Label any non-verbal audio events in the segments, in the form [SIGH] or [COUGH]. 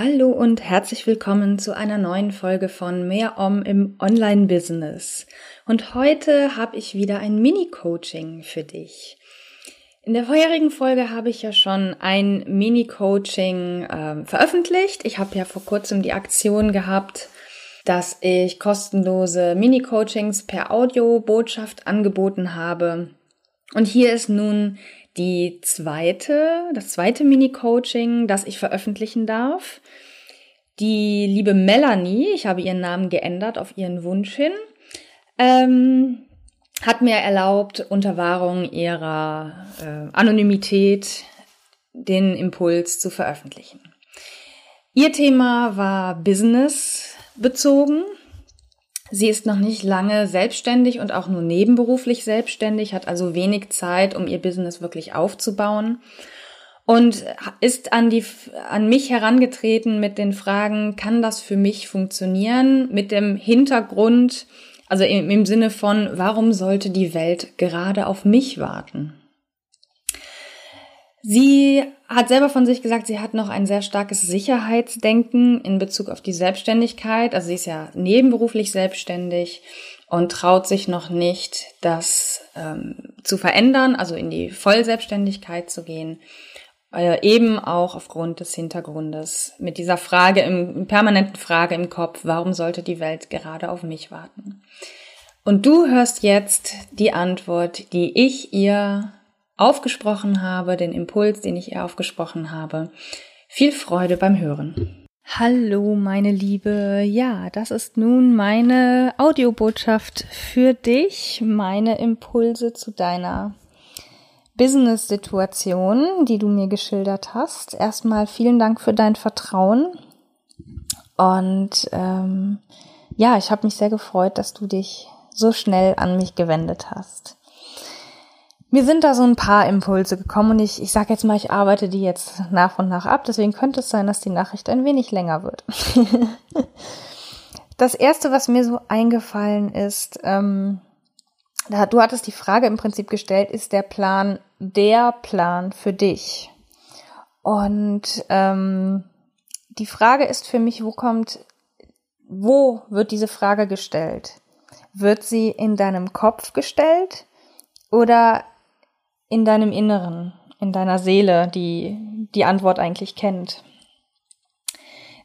Hallo und herzlich willkommen zu einer neuen Folge von Mehr Om im Online-Business. Und heute habe ich wieder ein Mini-Coaching für dich. In der vorherigen Folge habe ich ja schon ein Mini-Coaching äh, veröffentlicht. Ich habe ja vor kurzem die Aktion gehabt, dass ich kostenlose Mini-Coachings per Audio-Botschaft angeboten habe. Und hier ist nun die zweite, das zweite Mini-Coaching, das ich veröffentlichen darf. Die liebe Melanie, ich habe ihren Namen geändert auf ihren Wunsch hin, ähm, hat mir erlaubt, unter Wahrung ihrer äh, Anonymität den Impuls zu veröffentlichen. Ihr Thema war Business bezogen. Sie ist noch nicht lange selbstständig und auch nur nebenberuflich selbstständig, hat also wenig Zeit, um ihr Business wirklich aufzubauen und ist an die, an mich herangetreten mit den Fragen, kann das für mich funktionieren? Mit dem Hintergrund, also im, im Sinne von, warum sollte die Welt gerade auf mich warten? Sie hat selber von sich gesagt, sie hat noch ein sehr starkes Sicherheitsdenken in Bezug auf die Selbstständigkeit. Also sie ist ja nebenberuflich selbstständig und traut sich noch nicht, das ähm, zu verändern, also in die Vollselbstständigkeit zu gehen. Äh, eben auch aufgrund des Hintergrundes mit dieser Frage, im, permanenten Frage im Kopf, warum sollte die Welt gerade auf mich warten? Und du hörst jetzt die Antwort, die ich ihr aufgesprochen habe, den Impuls, den ich ihr aufgesprochen habe. Viel Freude beim Hören. Hallo, meine Liebe. Ja, das ist nun meine Audiobotschaft für dich, meine Impulse zu deiner Business-Situation, die du mir geschildert hast. Erstmal vielen Dank für dein Vertrauen. Und ähm, ja, ich habe mich sehr gefreut, dass du dich so schnell an mich gewendet hast. Mir sind da so ein paar Impulse gekommen und ich, ich sage jetzt mal, ich arbeite die jetzt nach und nach ab. Deswegen könnte es sein, dass die Nachricht ein wenig länger wird. [LAUGHS] das erste, was mir so eingefallen ist, ähm, du hattest die Frage im Prinzip gestellt, ist der Plan der Plan für dich? Und ähm, die Frage ist für mich, wo kommt, wo wird diese Frage gestellt? Wird sie in deinem Kopf gestellt oder in deinem Inneren, in deiner Seele, die die Antwort eigentlich kennt?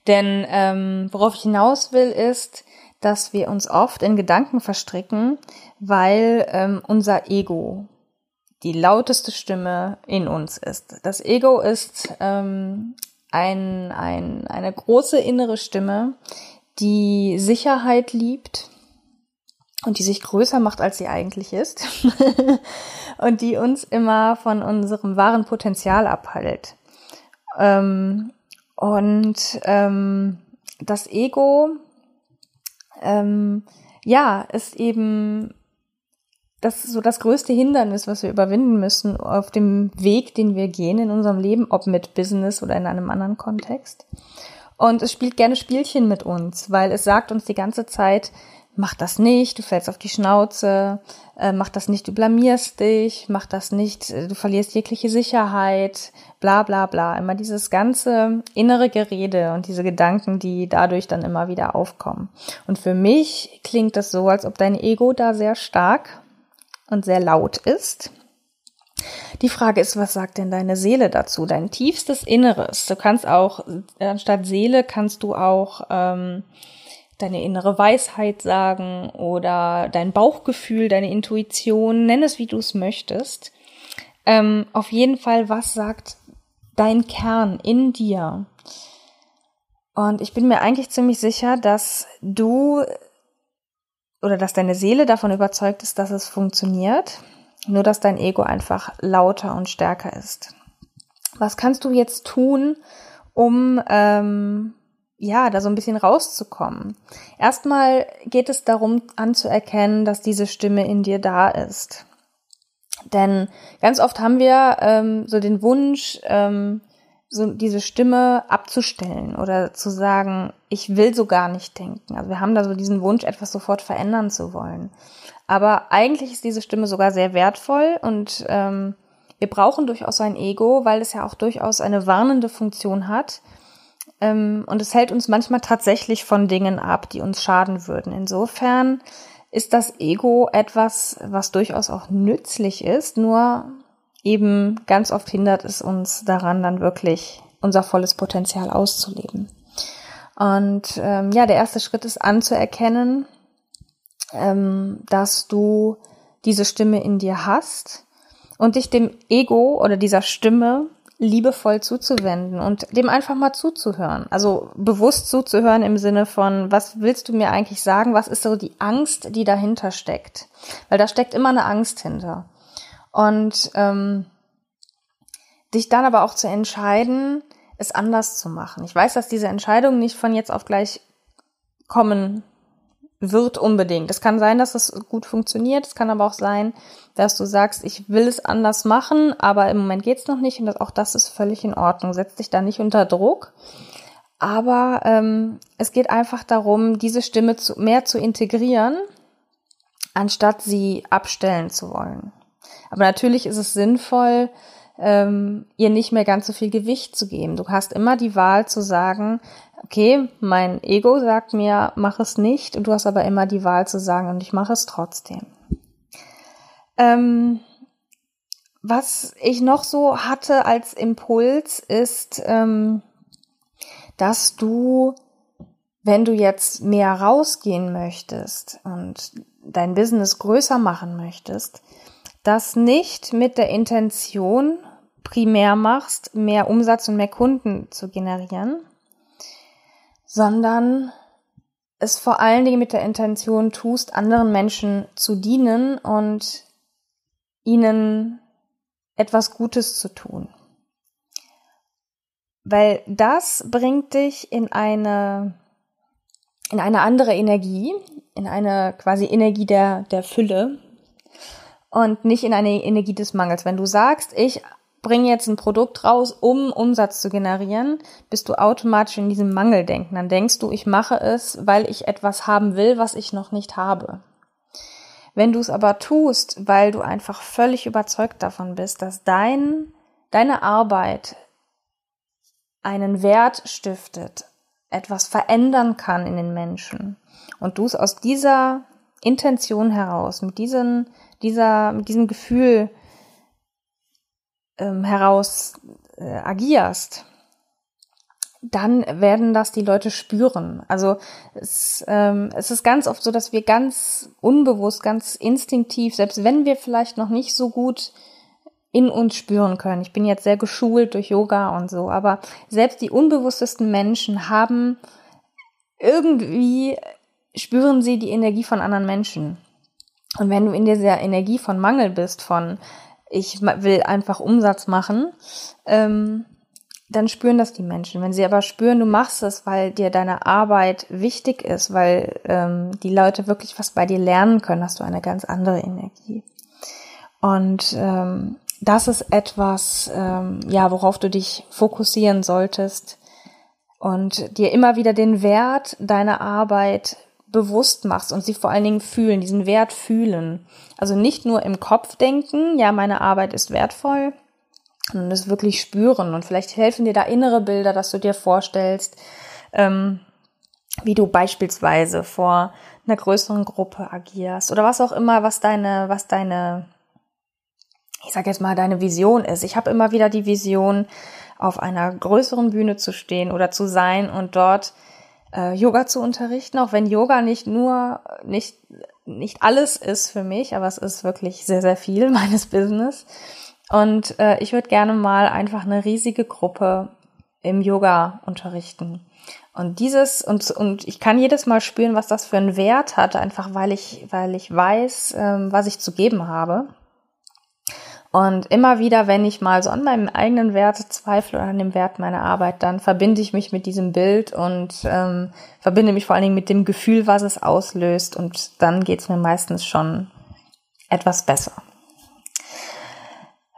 Denn ähm, worauf ich hinaus will, ist, dass wir uns oft in Gedanken verstricken, weil ähm, unser Ego die lauteste Stimme in uns ist. Das Ego ist ähm, ein, ein, eine große innere Stimme, die Sicherheit liebt und die sich größer macht, als sie eigentlich ist [LAUGHS] und die uns immer von unserem wahren Potenzial abhält. Ähm, und ähm, das Ego, ähm, ja, ist eben das so das größte Hindernis, was wir überwinden müssen auf dem Weg, den wir gehen in unserem Leben, ob mit Business oder in einem anderen Kontext. Und es spielt gerne Spielchen mit uns, weil es sagt uns die ganze Zeit, mach das nicht, du fällst auf die Schnauze, äh, mach das nicht, du blamierst dich, mach das nicht, äh, du verlierst jegliche Sicherheit, bla bla bla. Immer dieses ganze innere Gerede und diese Gedanken, die dadurch dann immer wieder aufkommen. Und für mich klingt das so, als ob dein Ego da sehr stark und sehr laut ist. Die Frage ist, was sagt denn deine Seele dazu? Dein tiefstes Inneres. Du kannst auch, anstatt Seele kannst du auch ähm, deine innere Weisheit sagen oder dein Bauchgefühl, deine Intuition, nenn es wie du es möchtest. Ähm, auf jeden Fall, was sagt dein Kern in dir? Und ich bin mir eigentlich ziemlich sicher, dass du oder dass deine Seele davon überzeugt ist, dass es funktioniert, nur dass dein Ego einfach lauter und stärker ist. Was kannst du jetzt tun, um ähm, ja, da so ein bisschen rauszukommen. Erstmal geht es darum anzuerkennen, dass diese Stimme in dir da ist. Denn ganz oft haben wir ähm, so den Wunsch, ähm, so diese Stimme abzustellen oder zu sagen, ich will so gar nicht denken. Also wir haben da so diesen Wunsch, etwas sofort verändern zu wollen. Aber eigentlich ist diese Stimme sogar sehr wertvoll und ähm, wir brauchen durchaus ein Ego, weil es ja auch durchaus eine warnende Funktion hat. Ähm, und es hält uns manchmal tatsächlich von Dingen ab, die uns schaden würden. Insofern ist das Ego etwas, was durchaus auch nützlich ist, nur eben ganz oft hindert es uns daran, dann wirklich unser volles Potenzial auszuleben. Und ähm, ja, der erste Schritt ist anzuerkennen, ähm, dass du diese Stimme in dir hast und dich dem Ego oder dieser Stimme liebevoll zuzuwenden und dem einfach mal zuzuhören. Also bewusst zuzuhören im Sinne von, was willst du mir eigentlich sagen? Was ist so die Angst, die dahinter steckt? Weil da steckt immer eine Angst hinter. Und ähm, dich dann aber auch zu entscheiden, es anders zu machen. Ich weiß, dass diese Entscheidung nicht von jetzt auf gleich kommen wird unbedingt. Es kann sein, dass es gut funktioniert. Es kann aber auch sein, dass du sagst, ich will es anders machen, aber im Moment geht's noch nicht und das, auch das ist völlig in Ordnung. Setz dich da nicht unter Druck. Aber ähm, es geht einfach darum, diese Stimme zu, mehr zu integrieren, anstatt sie abstellen zu wollen. Aber natürlich ist es sinnvoll, ähm, ihr nicht mehr ganz so viel Gewicht zu geben. Du hast immer die Wahl zu sagen, okay, mein Ego sagt mir, mach es nicht, und du hast aber immer die Wahl zu sagen, und ich mache es trotzdem. Ähm, was ich noch so hatte als Impuls ist, ähm, dass du, wenn du jetzt mehr rausgehen möchtest und dein Business größer machen möchtest, das nicht mit der Intention primär machst, mehr Umsatz und mehr Kunden zu generieren, sondern es vor allen Dingen mit der Intention tust, anderen Menschen zu dienen und ihnen etwas Gutes zu tun. Weil das bringt dich in eine, in eine andere Energie, in eine quasi Energie der, der Fülle und nicht in eine Energie des Mangels. Wenn du sagst, ich bring jetzt ein Produkt raus, um Umsatz zu generieren, bist du automatisch in diesem Mangeldenken. Dann denkst du, ich mache es, weil ich etwas haben will, was ich noch nicht habe. Wenn du es aber tust, weil du einfach völlig überzeugt davon bist, dass dein, deine Arbeit einen Wert stiftet, etwas verändern kann in den Menschen und du es aus dieser Intention heraus, mit diesen, dieser, mit diesem Gefühl ähm, heraus äh, agierst, dann werden das die Leute spüren. Also es, ähm, es ist ganz oft so, dass wir ganz unbewusst, ganz instinktiv, selbst wenn wir vielleicht noch nicht so gut in uns spüren können. Ich bin jetzt sehr geschult durch Yoga und so, aber selbst die unbewusstesten Menschen haben irgendwie spüren sie die Energie von anderen Menschen. Und wenn du in dieser Energie von Mangel bist, von ich will einfach Umsatz machen, ähm, dann spüren das die Menschen. Wenn sie aber spüren, du machst es, weil dir deine Arbeit wichtig ist, weil ähm, die Leute wirklich was bei dir lernen können, hast du eine ganz andere Energie. Und ähm, das ist etwas, ähm, ja, worauf du dich fokussieren solltest und dir immer wieder den Wert deiner Arbeit bewusst machst und sie vor allen Dingen fühlen, diesen Wert fühlen. Also nicht nur im Kopf denken, ja, meine Arbeit ist wertvoll, sondern es wirklich spüren. Und vielleicht helfen dir da innere Bilder, dass du dir vorstellst, ähm, wie du beispielsweise vor einer größeren Gruppe agierst oder was auch immer, was deine, was deine, ich sag jetzt mal, deine Vision ist. Ich habe immer wieder die Vision, auf einer größeren Bühne zu stehen oder zu sein und dort äh, Yoga zu unterrichten, auch wenn Yoga nicht nur, nicht, nicht alles ist für mich, aber es ist wirklich sehr, sehr viel [LAUGHS] meines Business. Und äh, ich würde gerne mal einfach eine riesige Gruppe im Yoga unterrichten. Und dieses, und, und ich kann jedes Mal spüren, was das für einen Wert hat, einfach weil ich, weil ich weiß, ähm, was ich zu geben habe. Und immer wieder, wenn ich mal so an meinem eigenen Wert zweifle oder an dem Wert meiner Arbeit, dann verbinde ich mich mit diesem Bild und ähm, verbinde mich vor allen Dingen mit dem Gefühl, was es auslöst. Und dann geht es mir meistens schon etwas besser.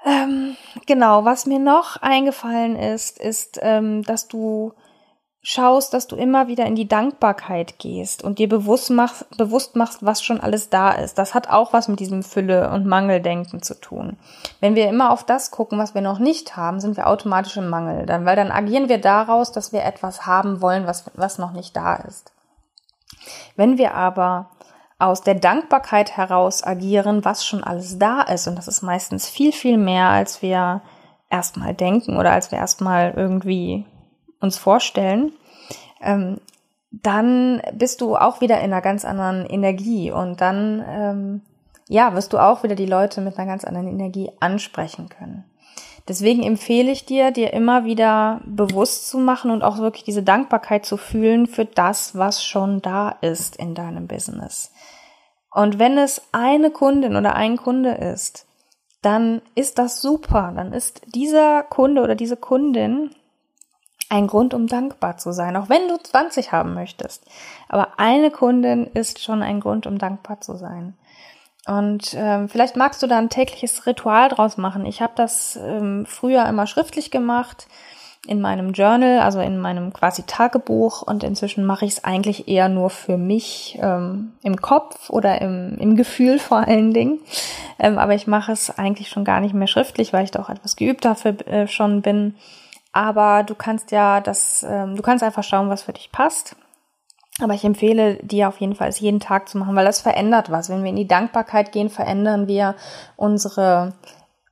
Ähm, genau, was mir noch eingefallen ist, ist, ähm, dass du schaust, dass du immer wieder in die Dankbarkeit gehst und dir bewusst machst, bewusst machst, was schon alles da ist. Das hat auch was mit diesem Fülle- und Mangeldenken zu tun. Wenn wir immer auf das gucken, was wir noch nicht haben, sind wir automatisch im Mangel. Dann, weil dann agieren wir daraus, dass wir etwas haben wollen, was, was noch nicht da ist. Wenn wir aber aus der Dankbarkeit heraus agieren, was schon alles da ist, und das ist meistens viel, viel mehr, als wir erstmal denken oder als wir erstmal irgendwie uns vorstellen, ähm, dann bist du auch wieder in einer ganz anderen Energie und dann ähm, ja wirst du auch wieder die Leute mit einer ganz anderen Energie ansprechen können. Deswegen empfehle ich dir, dir immer wieder bewusst zu machen und auch wirklich diese Dankbarkeit zu fühlen für das, was schon da ist in deinem Business. Und wenn es eine Kundin oder ein Kunde ist, dann ist das super. Dann ist dieser Kunde oder diese Kundin ein Grund, um dankbar zu sein, auch wenn du 20 haben möchtest. Aber eine Kundin ist schon ein Grund, um dankbar zu sein. Und ähm, vielleicht magst du da ein tägliches Ritual draus machen. Ich habe das ähm, früher immer schriftlich gemacht in meinem Journal, also in meinem quasi Tagebuch. Und inzwischen mache ich es eigentlich eher nur für mich ähm, im Kopf oder im, im Gefühl vor allen Dingen. Ähm, aber ich mache es eigentlich schon gar nicht mehr schriftlich, weil ich da auch etwas geübt dafür äh, schon bin. Aber du kannst ja das, ähm, du kannst einfach schauen, was für dich passt. Aber ich empfehle dir auf jeden Fall, es jeden Tag zu machen, weil das verändert was. Wenn wir in die Dankbarkeit gehen, verändern wir unsere,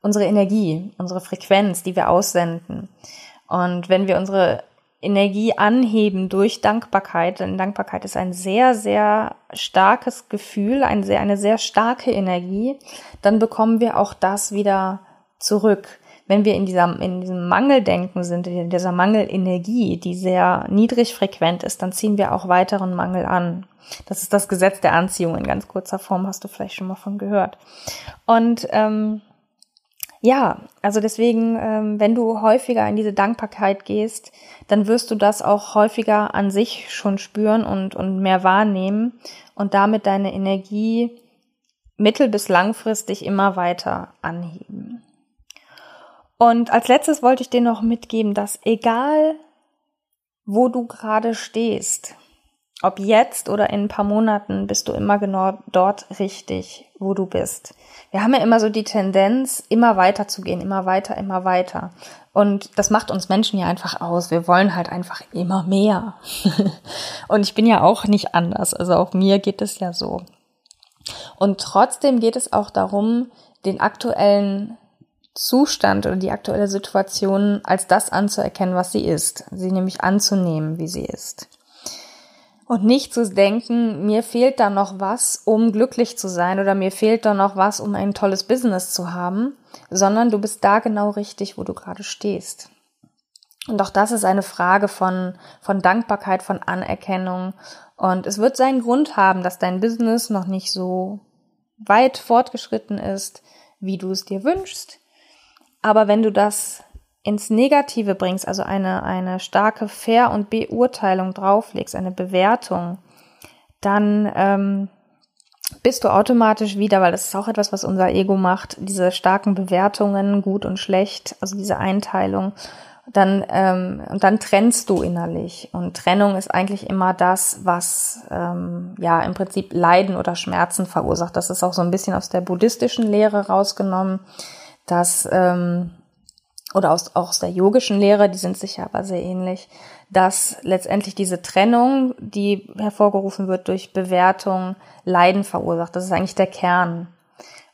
unsere Energie, unsere Frequenz, die wir aussenden. Und wenn wir unsere Energie anheben durch Dankbarkeit, denn Dankbarkeit ist ein sehr, sehr starkes Gefühl, ein sehr, eine sehr starke Energie, dann bekommen wir auch das wieder zurück wenn wir in, dieser, in diesem Mangeldenken sind, in dieser Mangelenergie, die sehr niedrig frequent ist, dann ziehen wir auch weiteren Mangel an. Das ist das Gesetz der Anziehung in ganz kurzer Form, hast du vielleicht schon mal von gehört. Und ähm, ja, also deswegen, ähm, wenn du häufiger in diese Dankbarkeit gehst, dann wirst du das auch häufiger an sich schon spüren und, und mehr wahrnehmen und damit deine Energie mittel- bis langfristig immer weiter anheben. Und als letztes wollte ich dir noch mitgeben, dass egal, wo du gerade stehst, ob jetzt oder in ein paar Monaten, bist du immer genau dort richtig, wo du bist. Wir haben ja immer so die Tendenz, immer weiter zu gehen, immer weiter, immer weiter. Und das macht uns Menschen ja einfach aus. Wir wollen halt einfach immer mehr. [LAUGHS] Und ich bin ja auch nicht anders. Also auch mir geht es ja so. Und trotzdem geht es auch darum, den aktuellen Zustand oder die aktuelle Situation als das anzuerkennen, was sie ist. Sie nämlich anzunehmen, wie sie ist. Und nicht zu denken, mir fehlt da noch was, um glücklich zu sein oder mir fehlt da noch was, um ein tolles Business zu haben, sondern du bist da genau richtig, wo du gerade stehst. Und auch das ist eine Frage von, von Dankbarkeit, von Anerkennung. Und es wird seinen Grund haben, dass dein Business noch nicht so weit fortgeschritten ist, wie du es dir wünschst. Aber wenn du das ins Negative bringst, also eine, eine starke Fair- und Beurteilung drauflegst, eine Bewertung, dann ähm, bist du automatisch wieder, weil das ist auch etwas, was unser Ego macht, diese starken Bewertungen, gut und schlecht, also diese Einteilung, dann ähm, und dann trennst du innerlich. Und Trennung ist eigentlich immer das, was ähm, ja im Prinzip Leiden oder Schmerzen verursacht. Das ist auch so ein bisschen aus der buddhistischen Lehre rausgenommen dass, ähm, oder aus, auch aus der yogischen Lehre, die sind sicher aber sehr ähnlich, dass letztendlich diese Trennung, die hervorgerufen wird durch Bewertung, Leiden verursacht. Das ist eigentlich der Kern.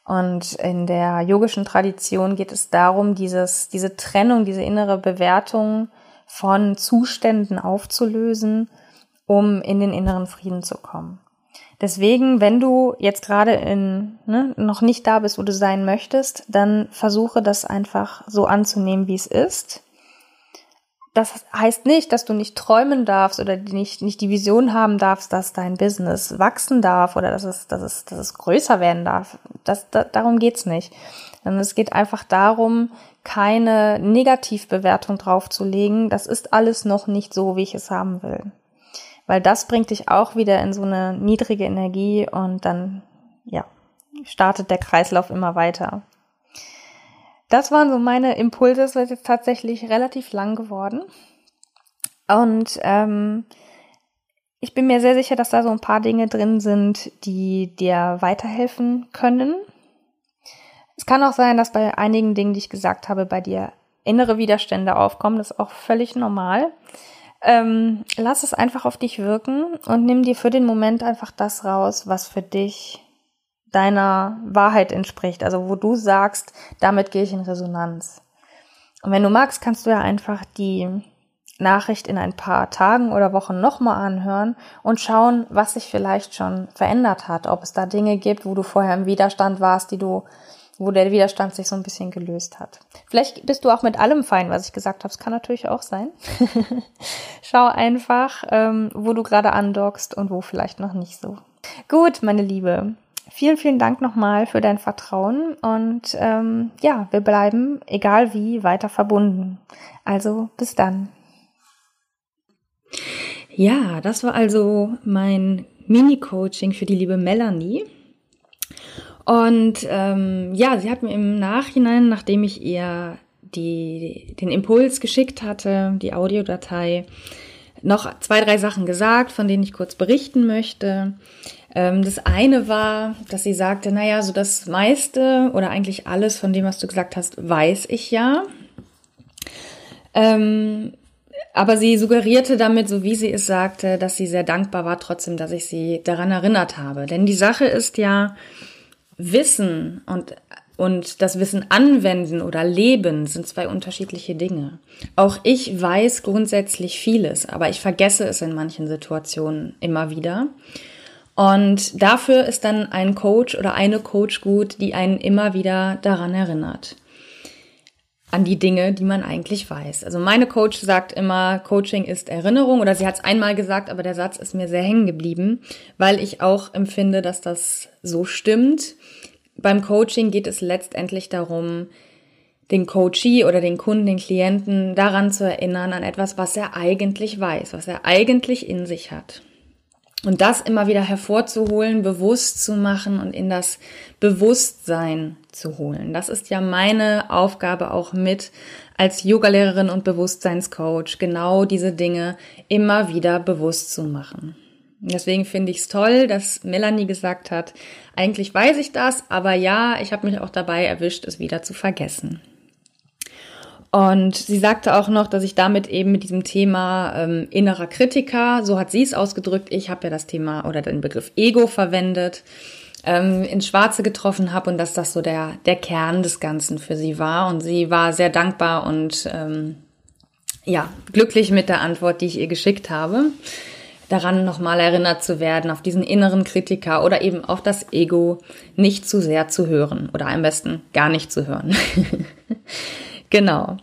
Und in der yogischen Tradition geht es darum, dieses, diese Trennung, diese innere Bewertung von Zuständen aufzulösen, um in den inneren Frieden zu kommen. Deswegen, wenn du jetzt gerade in ne, noch nicht da bist, wo du sein möchtest, dann versuche das einfach so anzunehmen, wie es ist. das heißt nicht, dass du nicht träumen darfst oder nicht, nicht die Vision haben darfst, dass dein Business wachsen darf oder dass es, dass es, dass es größer werden darf. Das, da, darum geht's nicht. Es geht einfach darum, keine Negativbewertung draufzulegen. Das ist alles noch nicht so, wie ich es haben will. Weil das bringt dich auch wieder in so eine niedrige Energie und dann, ja, startet der Kreislauf immer weiter. Das waren so meine Impulse. Es wird jetzt tatsächlich relativ lang geworden. Und ähm, ich bin mir sehr sicher, dass da so ein paar Dinge drin sind, die dir weiterhelfen können. Es kann auch sein, dass bei einigen Dingen, die ich gesagt habe, bei dir innere Widerstände aufkommen. Das ist auch völlig normal. Ähm, lass es einfach auf dich wirken und nimm dir für den Moment einfach das raus, was für dich deiner Wahrheit entspricht. Also wo du sagst, damit gehe ich in Resonanz. Und wenn du magst, kannst du ja einfach die Nachricht in ein paar Tagen oder Wochen nochmal anhören und schauen, was sich vielleicht schon verändert hat. Ob es da Dinge gibt, wo du vorher im Widerstand warst, die du, wo der Widerstand sich so ein bisschen gelöst hat. Vielleicht bist du auch mit allem fein, was ich gesagt habe. Das kann natürlich auch sein. [LAUGHS] Schau einfach, ähm, wo du gerade andockst und wo vielleicht noch nicht so. Gut, meine Liebe. Vielen, vielen Dank nochmal für dein Vertrauen und ähm, ja, wir bleiben, egal wie, weiter verbunden. Also bis dann. Ja, das war also mein Mini-Coaching für die liebe Melanie. Und ähm, ja, sie hat mir im Nachhinein, nachdem ich ihr die, den Impuls geschickt hatte, die Audiodatei, noch zwei, drei Sachen gesagt, von denen ich kurz berichten möchte. Ähm, das eine war, dass sie sagte, naja, so das meiste oder eigentlich alles von dem, was du gesagt hast, weiß ich ja. Ähm, aber sie suggerierte damit, so wie sie es sagte, dass sie sehr dankbar war, trotzdem, dass ich sie daran erinnert habe. Denn die Sache ist ja, Wissen und, und das Wissen anwenden oder leben sind zwei unterschiedliche Dinge. Auch ich weiß grundsätzlich vieles, aber ich vergesse es in manchen Situationen immer wieder. Und dafür ist dann ein Coach oder eine Coach gut, die einen immer wieder daran erinnert. An die Dinge, die man eigentlich weiß. Also meine Coach sagt immer, Coaching ist Erinnerung oder sie hat es einmal gesagt, aber der Satz ist mir sehr hängen geblieben, weil ich auch empfinde, dass das so stimmt. Beim Coaching geht es letztendlich darum, den Coachee oder den Kunden, den Klienten daran zu erinnern, an etwas, was er eigentlich weiß, was er eigentlich in sich hat. Und das immer wieder hervorzuholen, bewusst zu machen und in das Bewusstsein zu holen. Das ist ja meine Aufgabe auch mit als Yogalehrerin und Bewusstseinscoach, genau diese Dinge immer wieder bewusst zu machen. Deswegen finde ich es toll, dass Melanie gesagt hat, eigentlich weiß ich das, aber ja, ich habe mich auch dabei erwischt, es wieder zu vergessen. Und sie sagte auch noch, dass ich damit eben mit diesem Thema ähm, innerer Kritiker, so hat sie es ausgedrückt, ich habe ja das Thema oder den Begriff Ego verwendet, ähm, ins Schwarze getroffen habe und dass das so der, der Kern des Ganzen für sie war. Und sie war sehr dankbar und ähm, ja, glücklich mit der Antwort, die ich ihr geschickt habe. Daran nochmal erinnert zu werden, auf diesen inneren Kritiker oder eben auf das Ego nicht zu sehr zu hören oder am besten gar nicht zu hören. [LAUGHS] Genau.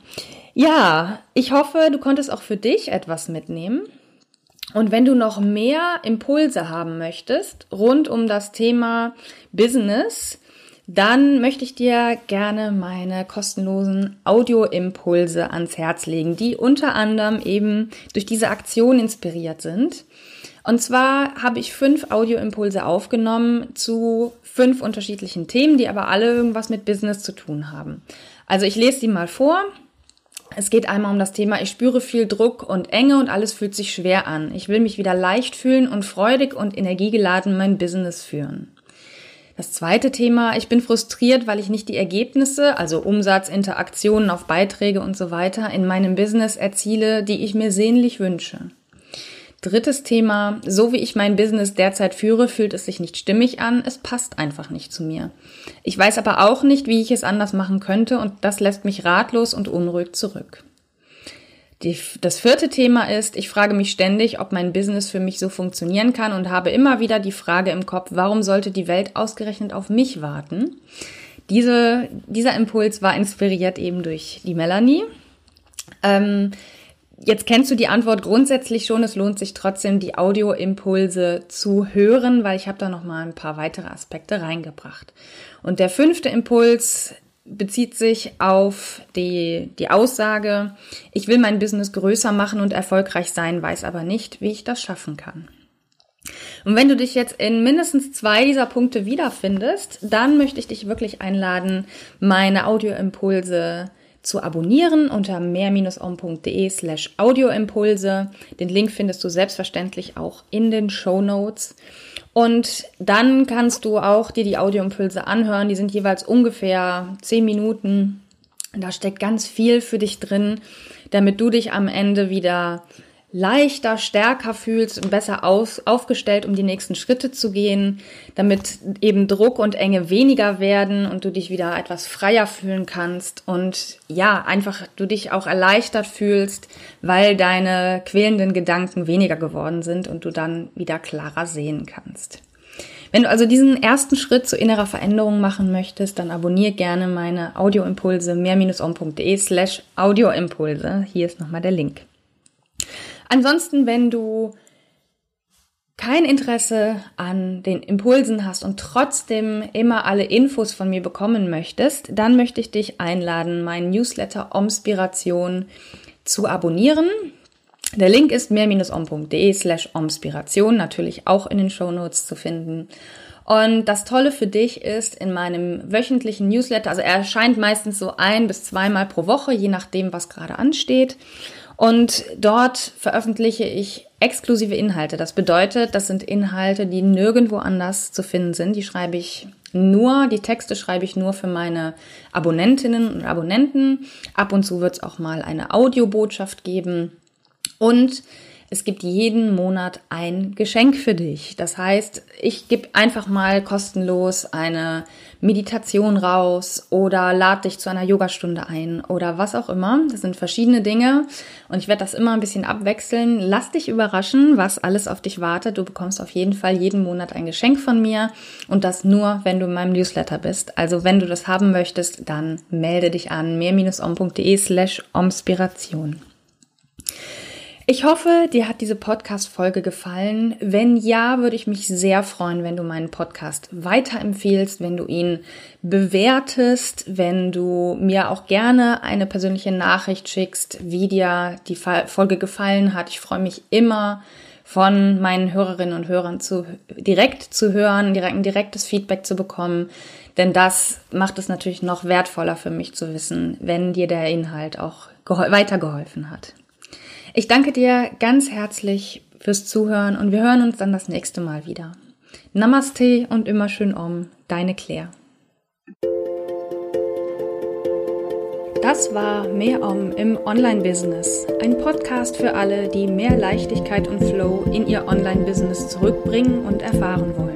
Ja, ich hoffe, du konntest auch für dich etwas mitnehmen. Und wenn du noch mehr Impulse haben möchtest rund um das Thema Business, dann möchte ich dir gerne meine kostenlosen Audioimpulse ans Herz legen, die unter anderem eben durch diese Aktion inspiriert sind. Und zwar habe ich fünf Audioimpulse aufgenommen zu fünf unterschiedlichen Themen, die aber alle irgendwas mit Business zu tun haben. Also ich lese sie mal vor. Es geht einmal um das Thema, ich spüre viel Druck und Enge und alles fühlt sich schwer an. Ich will mich wieder leicht fühlen und freudig und energiegeladen mein Business führen. Das zweite Thema, ich bin frustriert, weil ich nicht die Ergebnisse, also Umsatz, Interaktionen auf Beiträge und so weiter in meinem Business erziele, die ich mir sehnlich wünsche. Drittes Thema, so wie ich mein Business derzeit führe, fühlt es sich nicht stimmig an, es passt einfach nicht zu mir. Ich weiß aber auch nicht, wie ich es anders machen könnte und das lässt mich ratlos und unruhig zurück. Die, das vierte Thema ist, ich frage mich ständig, ob mein Business für mich so funktionieren kann und habe immer wieder die Frage im Kopf, warum sollte die Welt ausgerechnet auf mich warten? Diese, dieser Impuls war inspiriert eben durch die Melanie. Ähm, Jetzt kennst du die Antwort grundsätzlich schon. Es lohnt sich trotzdem, die Audioimpulse zu hören, weil ich habe da noch mal ein paar weitere Aspekte reingebracht. Und der fünfte Impuls bezieht sich auf die, die Aussage, ich will mein Business größer machen und erfolgreich sein, weiß aber nicht, wie ich das schaffen kann. Und wenn du dich jetzt in mindestens zwei dieser Punkte wiederfindest, dann möchte ich dich wirklich einladen, meine Audioimpulse zu abonnieren unter mehr-om.de slash Audioimpulse. Den Link findest du selbstverständlich auch in den Show Notes. Und dann kannst du auch dir die Audioimpulse anhören. Die sind jeweils ungefähr zehn Minuten. Da steckt ganz viel für dich drin, damit du dich am Ende wieder leichter, stärker fühlst und besser aus, aufgestellt, um die nächsten Schritte zu gehen, damit eben Druck und Enge weniger werden und du dich wieder etwas freier fühlen kannst und ja, einfach du dich auch erleichtert fühlst, weil deine quälenden Gedanken weniger geworden sind und du dann wieder klarer sehen kannst. Wenn du also diesen ersten Schritt zu innerer Veränderung machen möchtest, dann abonniere gerne meine Audioimpulse mehr-on.de slash Audioimpulse. Hier ist nochmal der Link. Ansonsten, wenn du kein Interesse an den Impulsen hast und trotzdem immer alle Infos von mir bekommen möchtest, dann möchte ich dich einladen, meinen Newsletter Omspiration zu abonnieren. Der Link ist mehr-om.de slash omspiration, natürlich auch in den Show Notes zu finden. Und das Tolle für dich ist, in meinem wöchentlichen Newsletter, also er erscheint meistens so ein bis zweimal pro Woche, je nachdem, was gerade ansteht. Und dort veröffentliche ich exklusive Inhalte. Das bedeutet, das sind Inhalte, die nirgendwo anders zu finden sind. Die schreibe ich nur, die Texte schreibe ich nur für meine Abonnentinnen und Abonnenten. Ab und zu wird es auch mal eine Audiobotschaft geben. Und es gibt jeden Monat ein Geschenk für dich. Das heißt, ich gebe einfach mal kostenlos eine Meditation raus oder lade dich zu einer Yogastunde ein oder was auch immer. Das sind verschiedene Dinge und ich werde das immer ein bisschen abwechseln. Lass dich überraschen, was alles auf dich wartet. Du bekommst auf jeden Fall jeden Monat ein Geschenk von mir und das nur, wenn du in meinem Newsletter bist. Also wenn du das haben möchtest, dann melde dich an mehr-om.de slash omspiration. Ich hoffe, dir hat diese Podcast-Folge gefallen. Wenn ja, würde ich mich sehr freuen, wenn du meinen Podcast weiterempfehlst, wenn du ihn bewertest, wenn du mir auch gerne eine persönliche Nachricht schickst, wie dir die Folge gefallen hat. Ich freue mich immer von meinen Hörerinnen und Hörern zu, direkt zu hören, direkt, ein direktes Feedback zu bekommen. Denn das macht es natürlich noch wertvoller für mich zu wissen, wenn dir der Inhalt auch weitergeholfen hat. Ich danke dir ganz herzlich fürs Zuhören und wir hören uns dann das nächste Mal wieder. Namaste und immer schön Om, deine Claire. Das war Mehr Om im Online-Business, ein Podcast für alle, die mehr Leichtigkeit und Flow in ihr Online-Business zurückbringen und erfahren wollen.